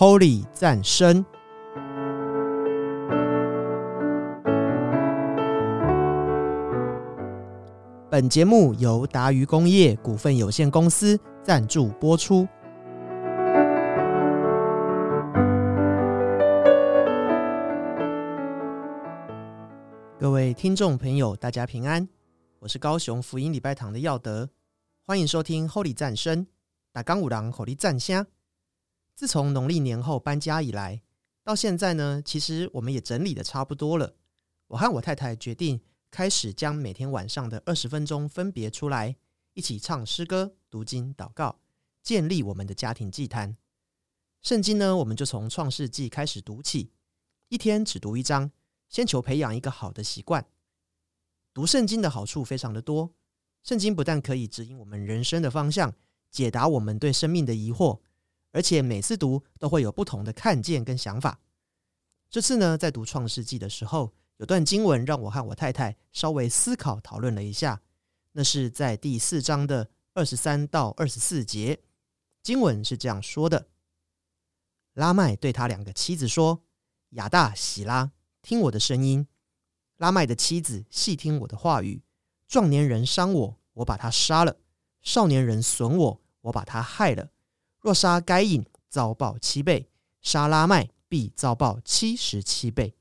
Holy 赞生。本节目由达渝工业股份有限公司赞助播出。各位听众朋友，大家平安，我是高雄福音礼拜堂的耀德，欢迎收听 Holy 赞声。打刚五郎 Holy 赞香。自从农历年后搬家以来，到现在呢，其实我们也整理的差不多了。我和我太太决定。开始将每天晚上的二十分钟分别出来，一起唱诗歌、读经、祷告，建立我们的家庭祭坛。圣经呢，我们就从创世纪开始读起，一天只读一章，先求培养一个好的习惯。读圣经的好处非常的多，圣经不但可以指引我们人生的方向，解答我们对生命的疑惑，而且每次读都会有不同的看见跟想法。这次呢，在读创世纪的时候。有段经文让我和我太太稍微思考讨论了一下，那是在第四章的二十三到二十四节，经文是这样说的：拉麦对他两个妻子说：“亚大、喜拉，听我的声音。”拉麦的妻子细听我的话语。壮年人伤我，我把他杀了；少年人损我，我把他害了。若杀该隐，遭报七倍；杀拉麦，必遭报七十七倍。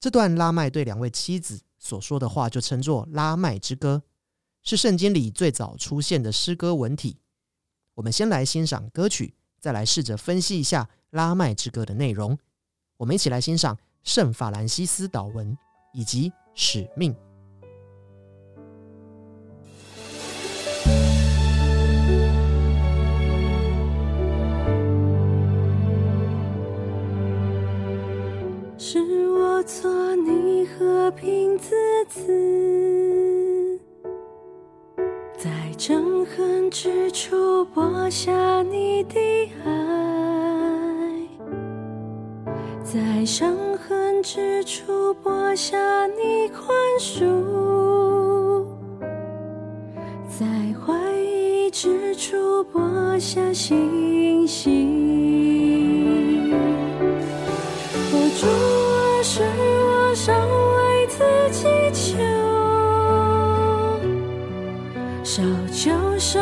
这段拉麦对两位妻子所说的话，就称作《拉麦之歌》，是圣经里最早出现的诗歌文体。我们先来欣赏歌曲，再来试着分析一下《拉麦之歌》的内容。我们一起来欣赏圣法兰西斯祷文以及使命。做你和平之子，在憎恨之处播下你的爱，在伤痕之处播下你宽恕，在怀疑之处播下信心。是我尚为自己求，少求少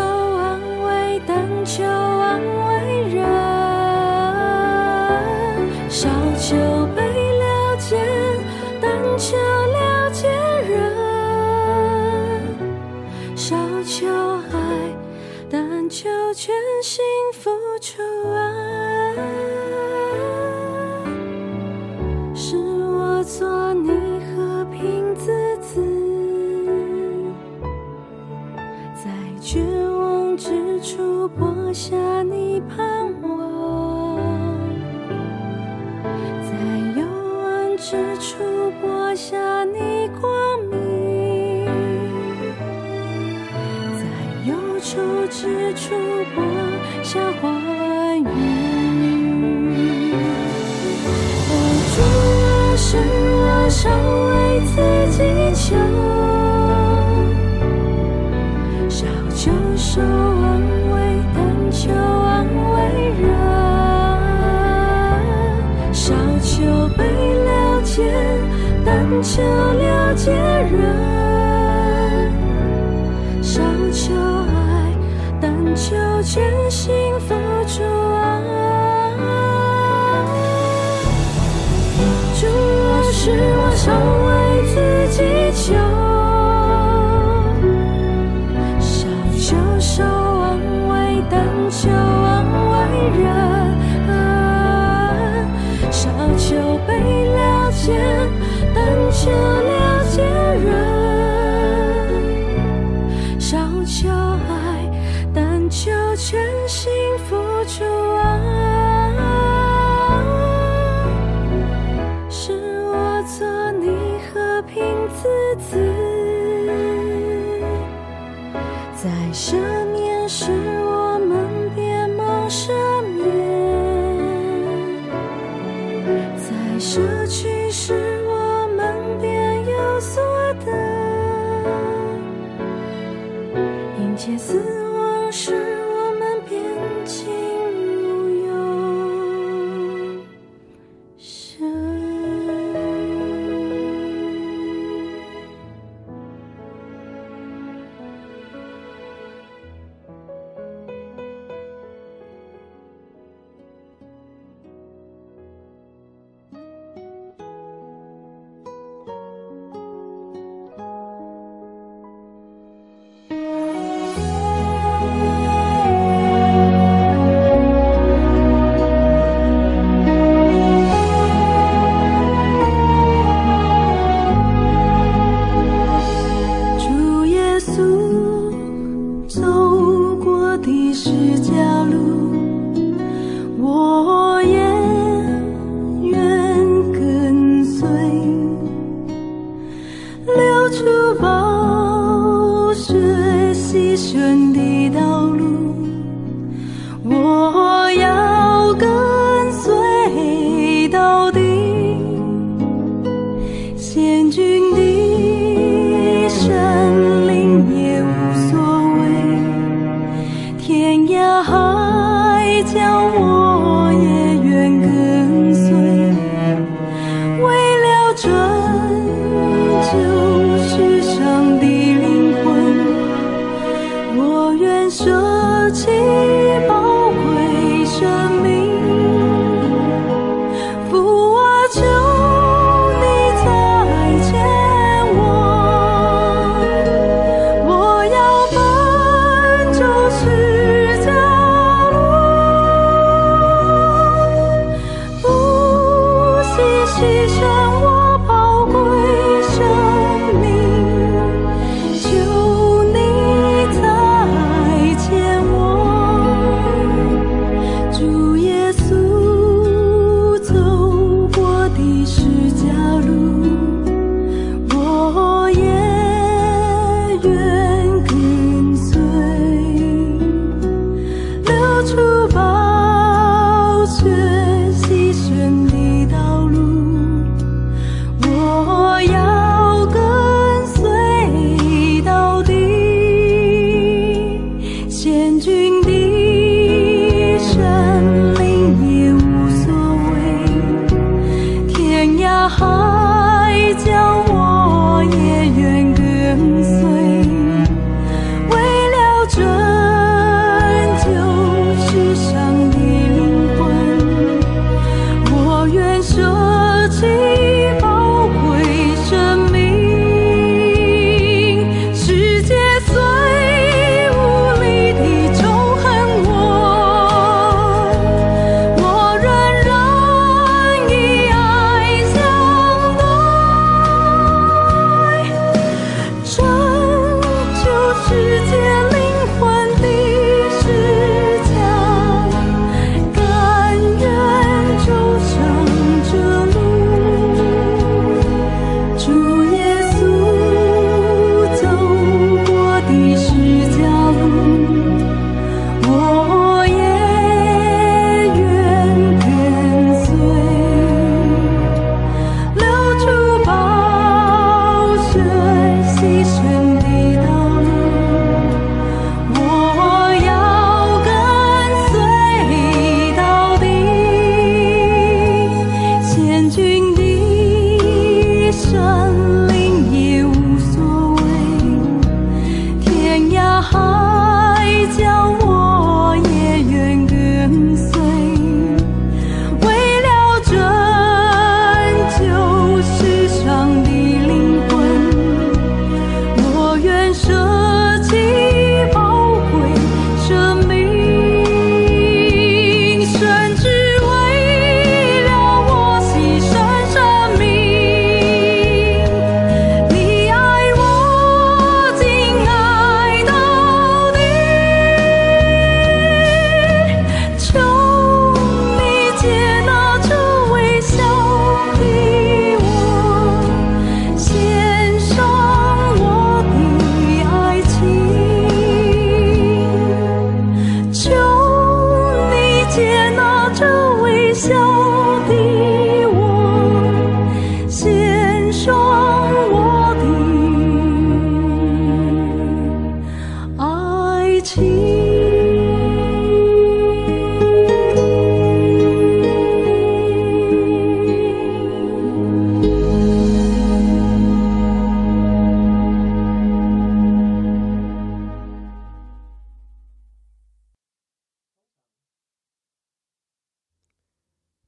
求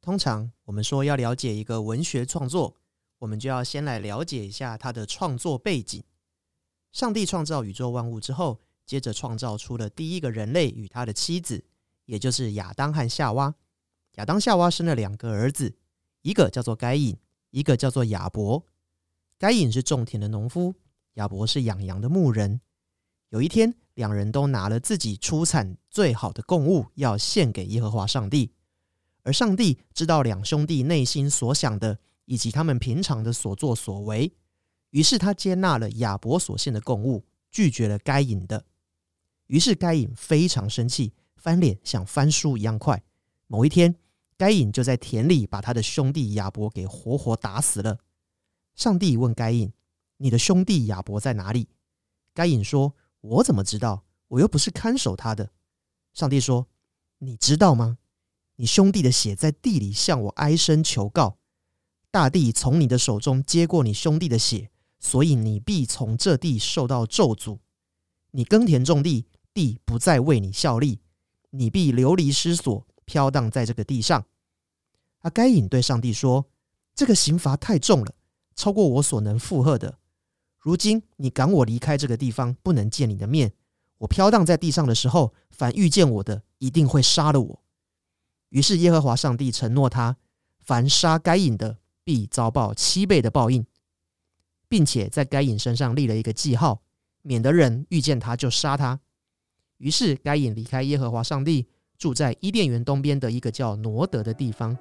通常我们说要了解一个文学创作，我们就要先来了解一下它的创作背景。上帝创造宇宙万物之后，接着创造出了第一个人类与他的妻子，也就是亚当和夏娃。亚当、夏娃生了两个儿子，一个叫做该隐，一个叫做亚伯。该隐是种田的农夫，亚伯是养羊的牧人。有一天，两人都拿了自己出产最好的供物，要献给耶和华上帝。而上帝知道两兄弟内心所想的，以及他们平常的所作所为，于是他接纳了亚伯所献的供物，拒绝了该隐的。于是该隐非常生气，翻脸像翻书一样快。某一天，该隐就在田里把他的兄弟亚伯给活活打死了。上帝问该隐：“你的兄弟亚伯在哪里？”该隐说：“我怎么知道？我又不是看守他的。”上帝说：“你知道吗？你兄弟的血在地里向我哀声求告，大地从你的手中接过你兄弟的血，所以你必从这地受到咒诅。你耕田种地，地不再为你效力，你必流离失所，飘荡在这个地上。”啊，该隐对上帝说：“这个刑罚太重了，超过我所能负荷的。如今你赶我离开这个地方，不能见你的面。我飘荡在地上的时候，凡遇见我的，一定会杀了我。”于是耶和华上帝承诺他：凡杀该隐的，必遭报七倍的报应，并且在该隐身上立了一个记号，免得人遇见他就杀他。于是该隐离开耶和华上帝，住在伊甸园东边的一个叫挪德的地方。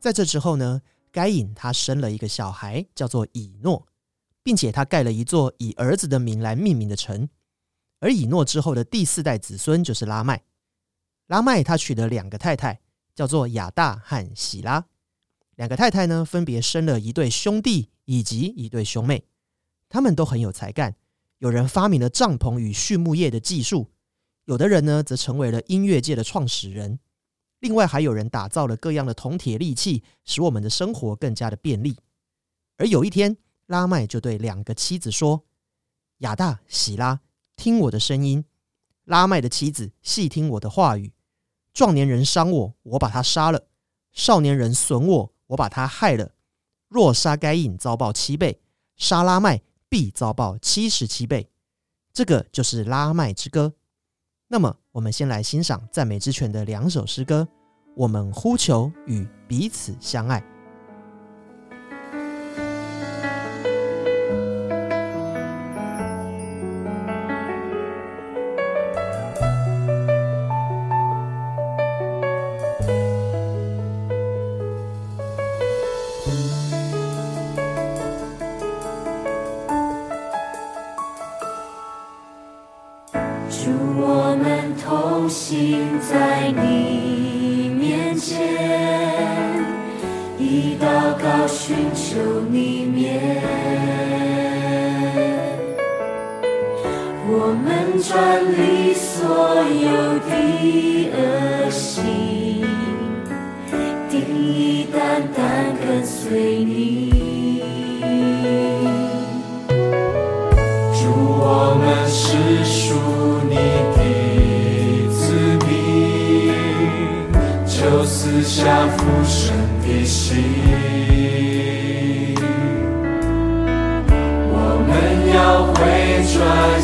在这之后呢，该隐他生了一个小孩，叫做以诺，并且他盖了一座以儿子的名来命名的城。而以诺之后的第四代子孙就是拉麦。拉麦他娶了两个太太，叫做亚大和喜拉。两个太太呢，分别生了一对兄弟以及一对兄妹，他们都很有才干。有人发明了帐篷与畜牧业的技术，有的人呢，则成为了音乐界的创始人。另外还有人打造了各样的铜铁利器，使我们的生活更加的便利。而有一天，拉麦就对两个妻子说：“亚大、喜拉，听我的声音；拉麦的妻子，细听我的话语。壮年人伤我，我把他杀了；少年人损我，我把他害了。若杀该隐，遭报七倍；杀拉麦，必遭报七十七倍。”这个就是拉麦之歌。那么，我们先来欣赏赞美之泉的两首诗歌。我们呼求与彼此相爱。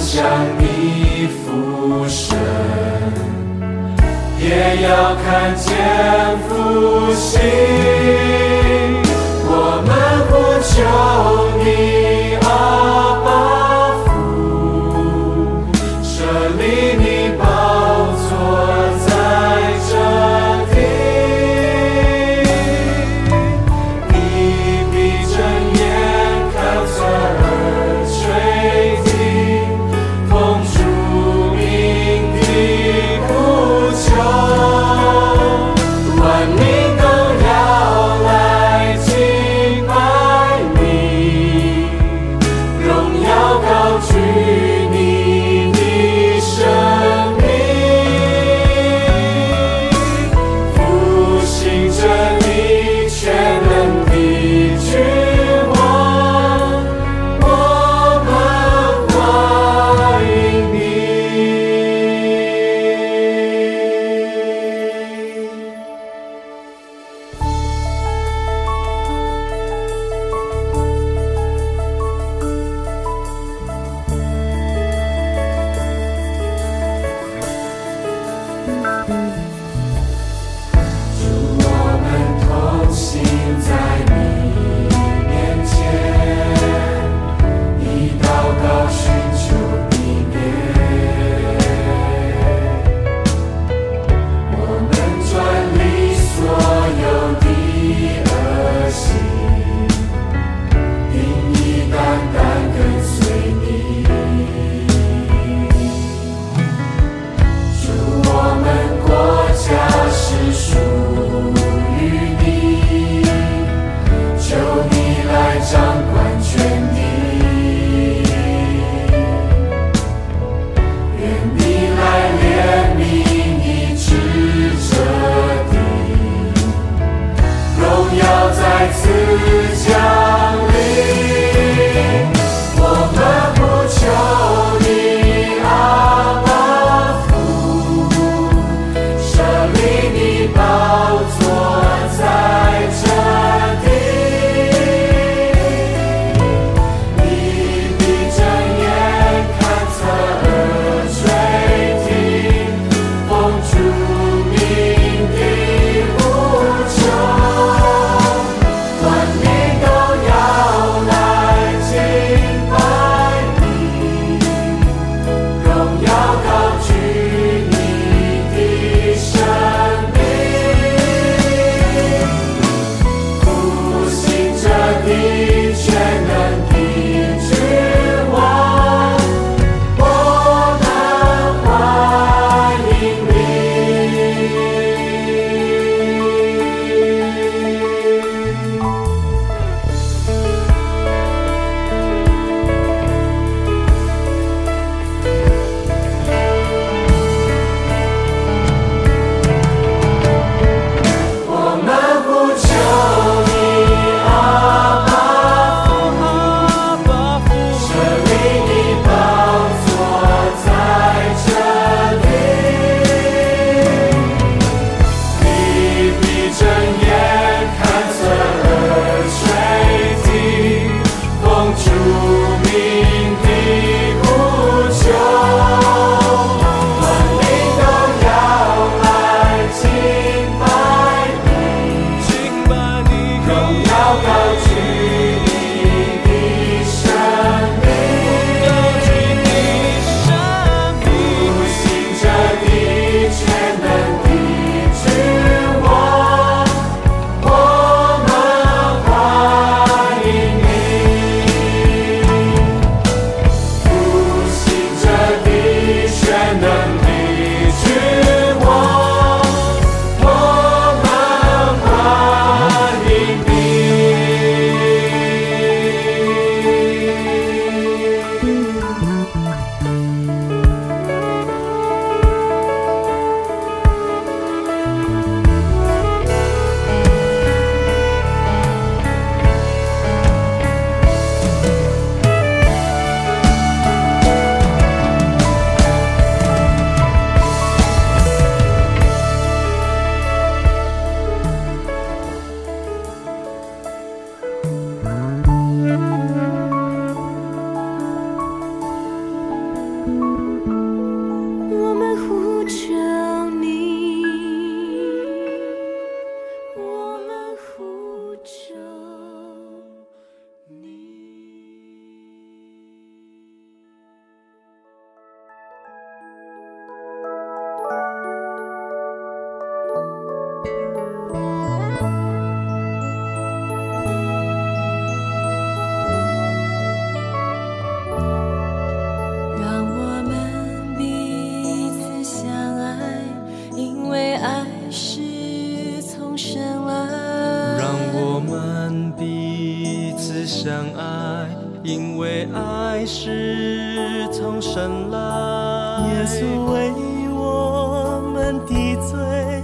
向你俯身，也要看见复兴。相爱，因为爱是从神来。耶稣为我们的罪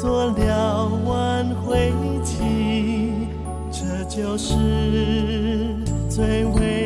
做了挽回祭，这就是最为。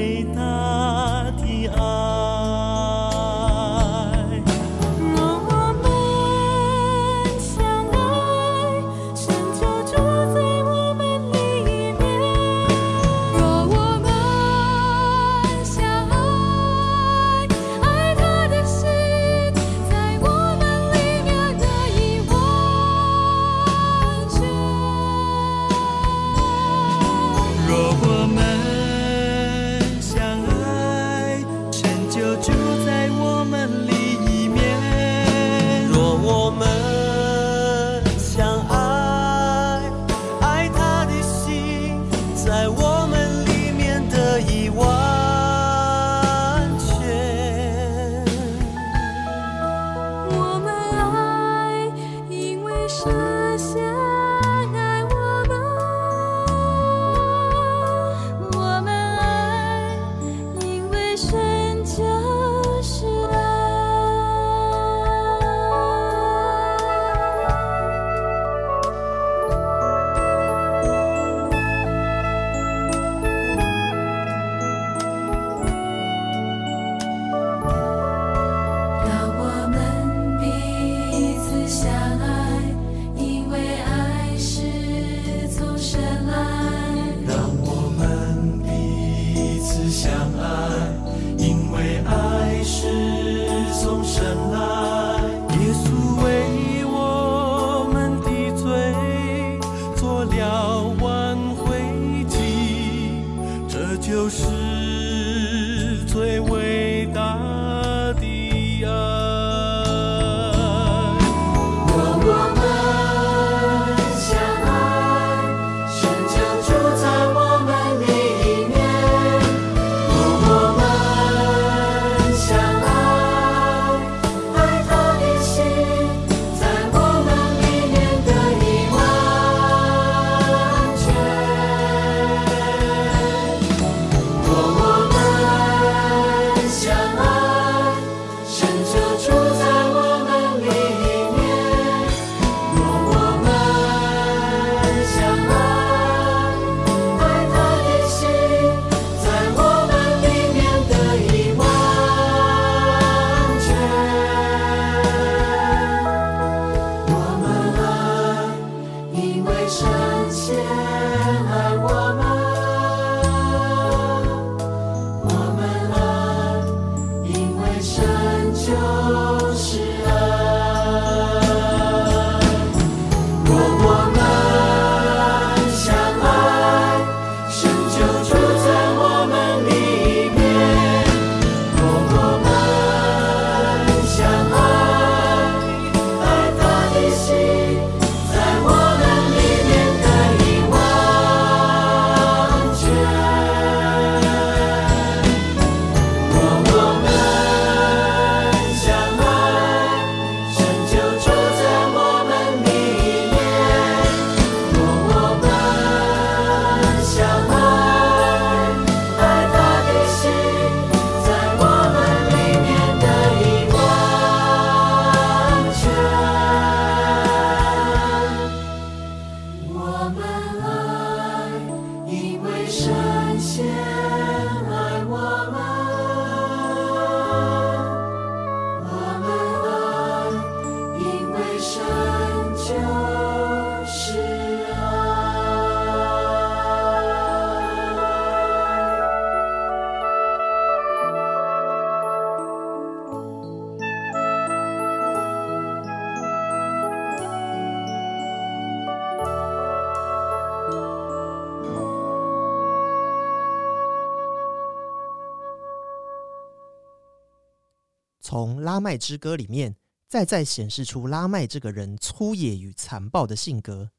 从拉麦之歌里面，再再显示出拉麦这个人粗野与残暴的性格。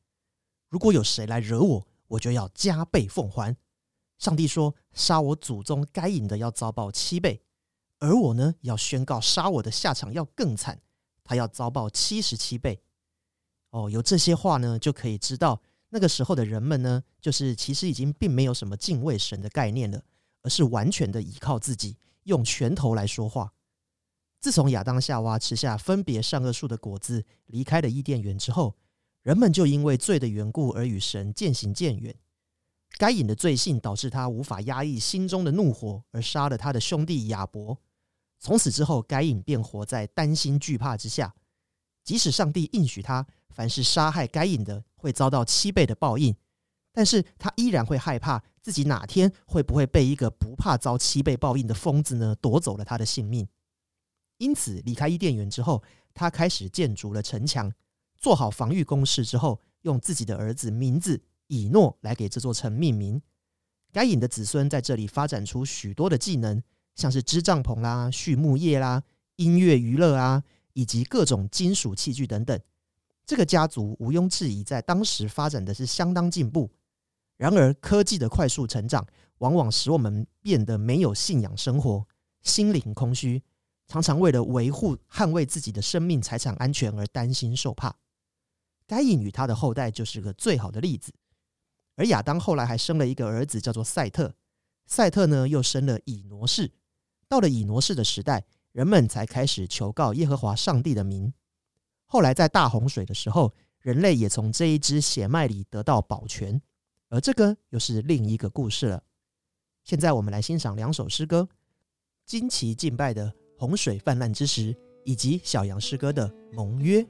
如果有谁来惹我，我就要加倍奉还。上帝说，杀我祖宗该隐的要遭报七倍，而我呢，要宣告杀我的下场要更惨，他要遭报七十七倍。哦，有这些话呢，就可以知道那个时候的人们呢，就是其实已经并没有什么敬畏神的概念了，而是完全的依靠自己，用拳头来说话。自从亚当夏娃吃下分别善恶树的果子，离开了伊甸园之后，人们就因为罪的缘故而与神渐行渐远。该隐的罪性导致他无法压抑心中的怒火，而杀了他的兄弟亚伯。从此之后，该隐便活在担心惧怕之下。即使上帝应许他，凡是杀害该隐的会遭到七倍的报应，但是他依然会害怕自己哪天会不会被一个不怕遭七倍报应的疯子呢夺走了他的性命。因此，离开伊甸园之后，他开始建筑了城墙，做好防御工事之后，用自己的儿子名字以诺来给这座城命名。该隐的子孙在这里发展出许多的技能，像是织帐篷啦、畜牧业啦、音乐娱乐啊，以及各种金属器具等等。这个家族毋庸置疑在当时发展的是相当进步。然而，科技的快速成长，往往使我们变得没有信仰生活，心灵空虚。常常为了维护、捍卫自己的生命财产安全而担心受怕。该隐与他的后代就是个最好的例子。而亚当后来还生了一个儿子，叫做赛特。赛特呢，又生了以挪士。到了以挪士的时代，人们才开始求告耶和华上帝的名。后来在大洪水的时候，人类也从这一支血脉里得到保全。而这个又是另一个故事了。现在我们来欣赏两首诗歌：惊奇敬拜的。洪水泛滥之时，以及小杨诗歌的盟约。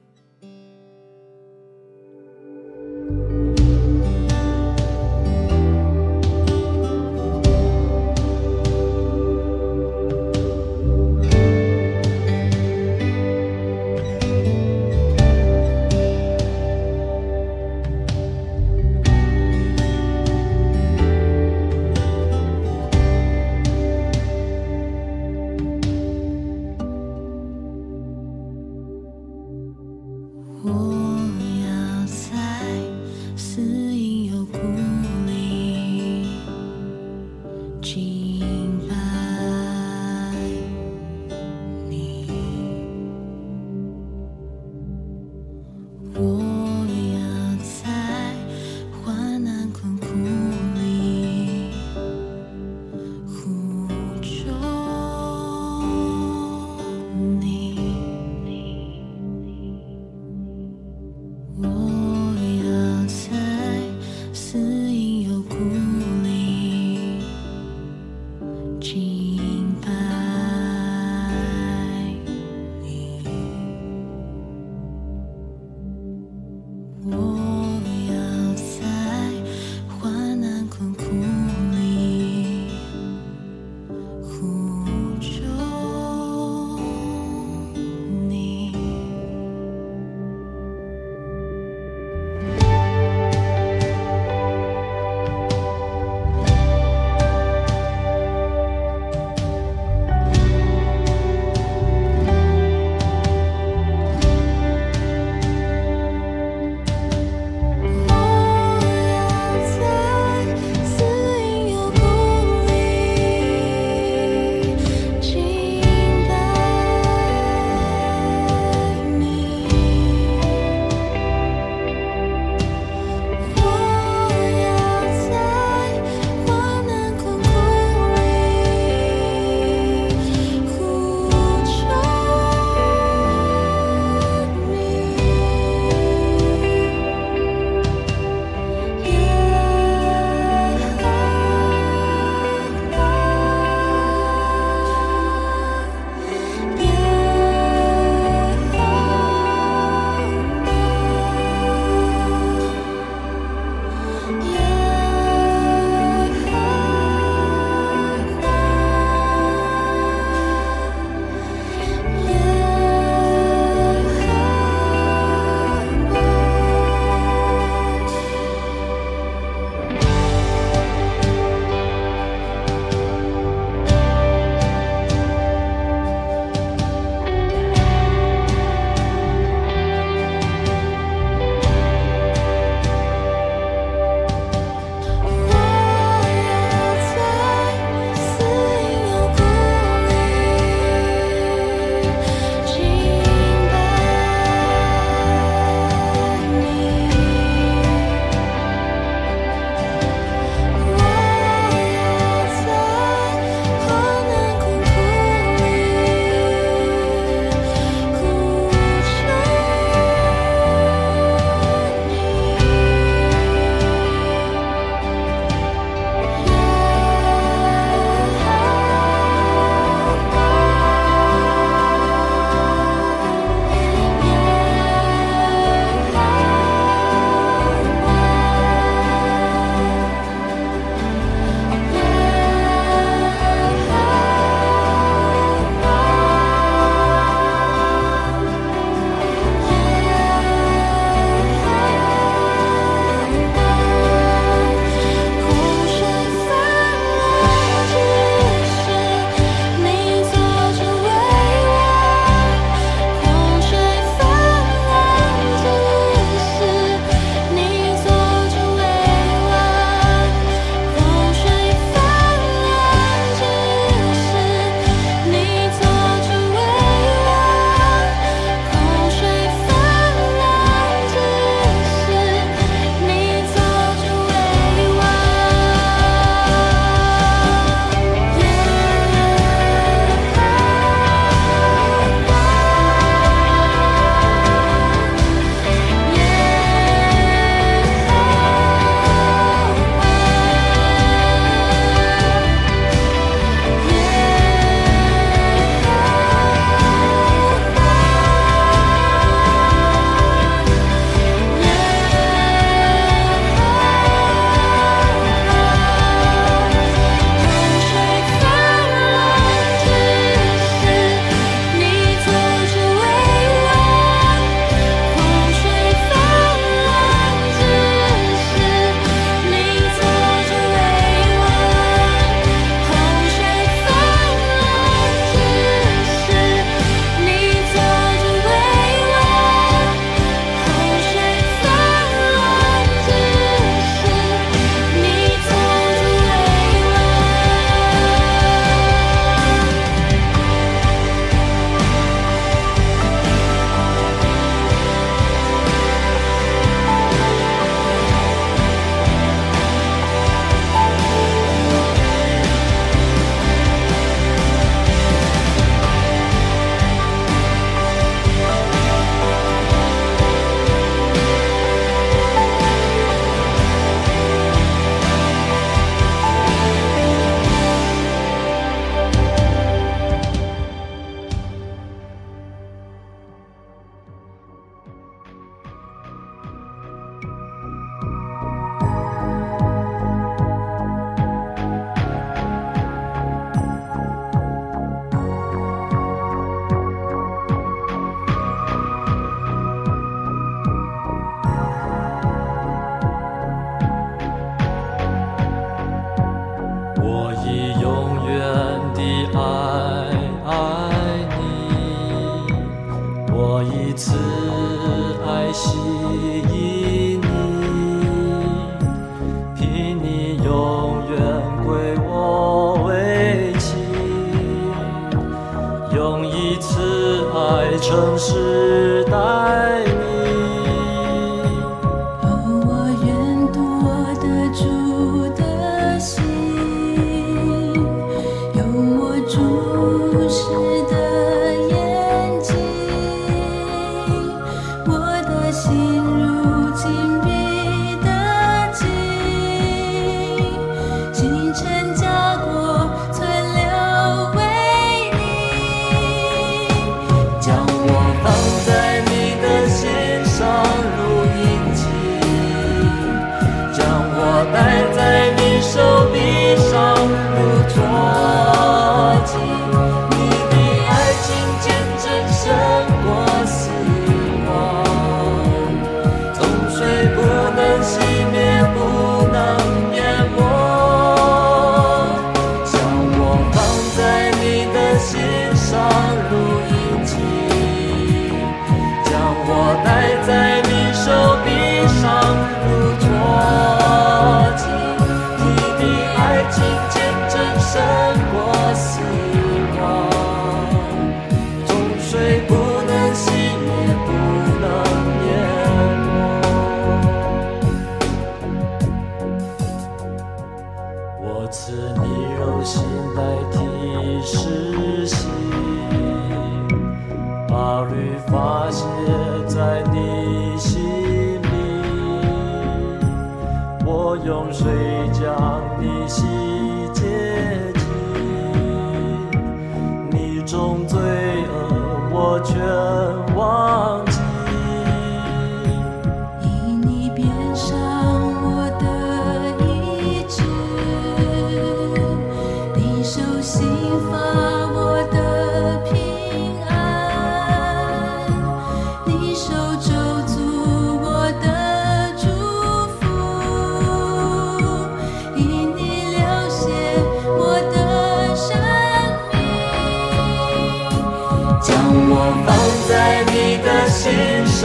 我放在你的心上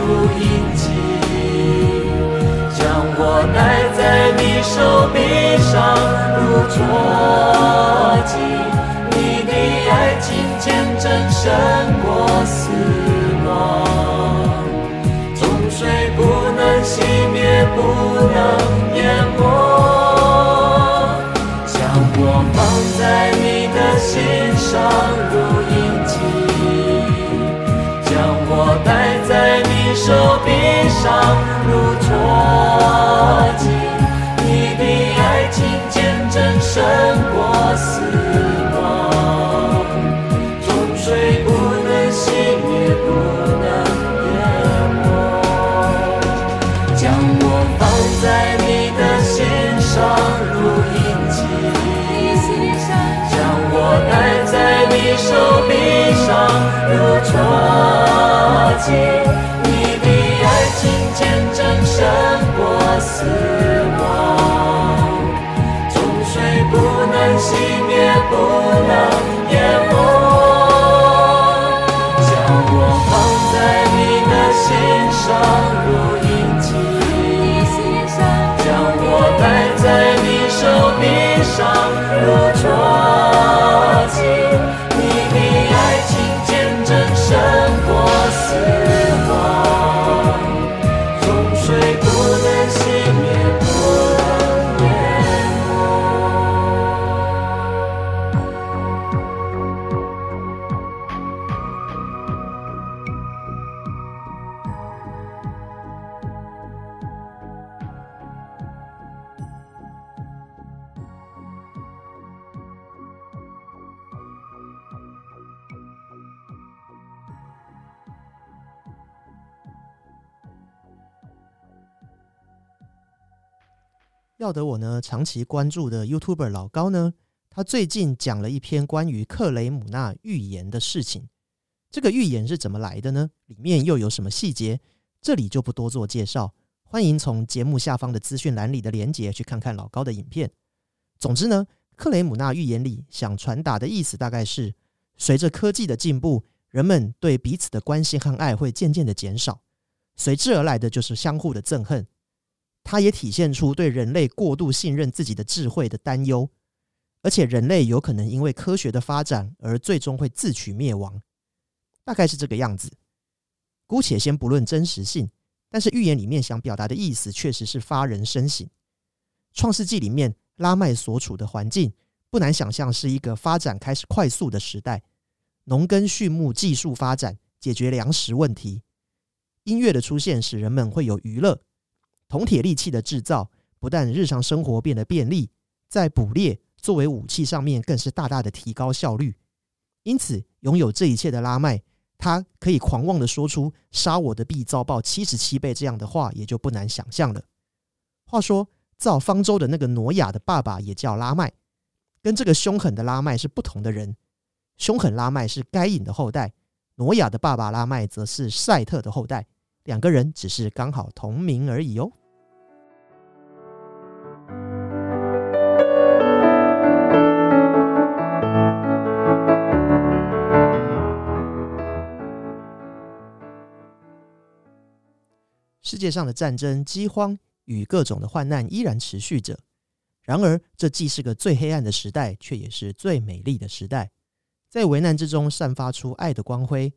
如印记，将我戴在你手臂上如坐骑。你的爱情见证胜过死亡，总水不能熄灭，不能淹没。将我放在你手臂上如坐骑。你的爱情见证胜过死亡，总水不能熄灭，不能淹没。将我放在你的心上如印记，将我戴在你手臂上如坐骑。胜过死亡，总水不能熄灭，不能淹没。将我放在你的心上如印记，将我戴在你手臂上如坐要得我呢长期关注的 YouTuber 老高呢，他最近讲了一篇关于克雷姆纳预言的事情。这个预言是怎么来的呢？里面又有什么细节？这里就不多做介绍，欢迎从节目下方的资讯栏里的连结去看看老高的影片。总之呢，克雷姆纳预言里想传达的意思大概是：随着科技的进步，人们对彼此的关心和爱会渐渐的减少，随之而来的就是相互的憎恨。它也体现出对人类过度信任自己的智慧的担忧，而且人类有可能因为科学的发展而最终会自取灭亡，大概是这个样子。姑且先不论真实性，但是预言里面想表达的意思确实是发人深省。创世纪里面拉麦所处的环境，不难想象是一个发展开始快速的时代，农耕畜牧技术发展，解决粮食问题，音乐的出现使人们会有娱乐。铜铁利器的制造，不但日常生活变得便利，在捕猎作为武器上面更是大大的提高效率。因此，拥有这一切的拉麦，他可以狂妄的说出“杀我的必遭报七十七倍”这样的话，也就不难想象了。话说，造方舟的那个挪亚的爸爸也叫拉麦，跟这个凶狠的拉麦是不同的人。凶狠拉麦是该隐的后代，挪亚的爸爸拉麦则是赛特的后代。两个人只是刚好同名而已哦。世界上的战争、饥荒与各种的患难依然持续着。然而，这既是个最黑暗的时代，却也是最美丽的时代。在危难之中散发出爱的光辉，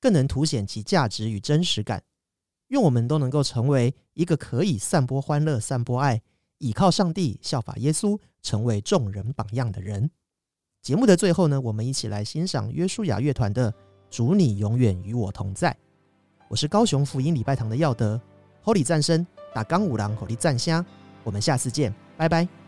更能凸显其价值与真实感。愿我们都能够成为一个可以散播欢乐、散播爱、倚靠上帝、效法耶稣、成为众人榜样的人。节目的最后呢，我们一起来欣赏约书亚乐团的《主你永远与我同在》。我是高雄福音礼拜堂的耀德，Holy 战声打刚五郎，Holy 战虾。我们下次见，拜拜。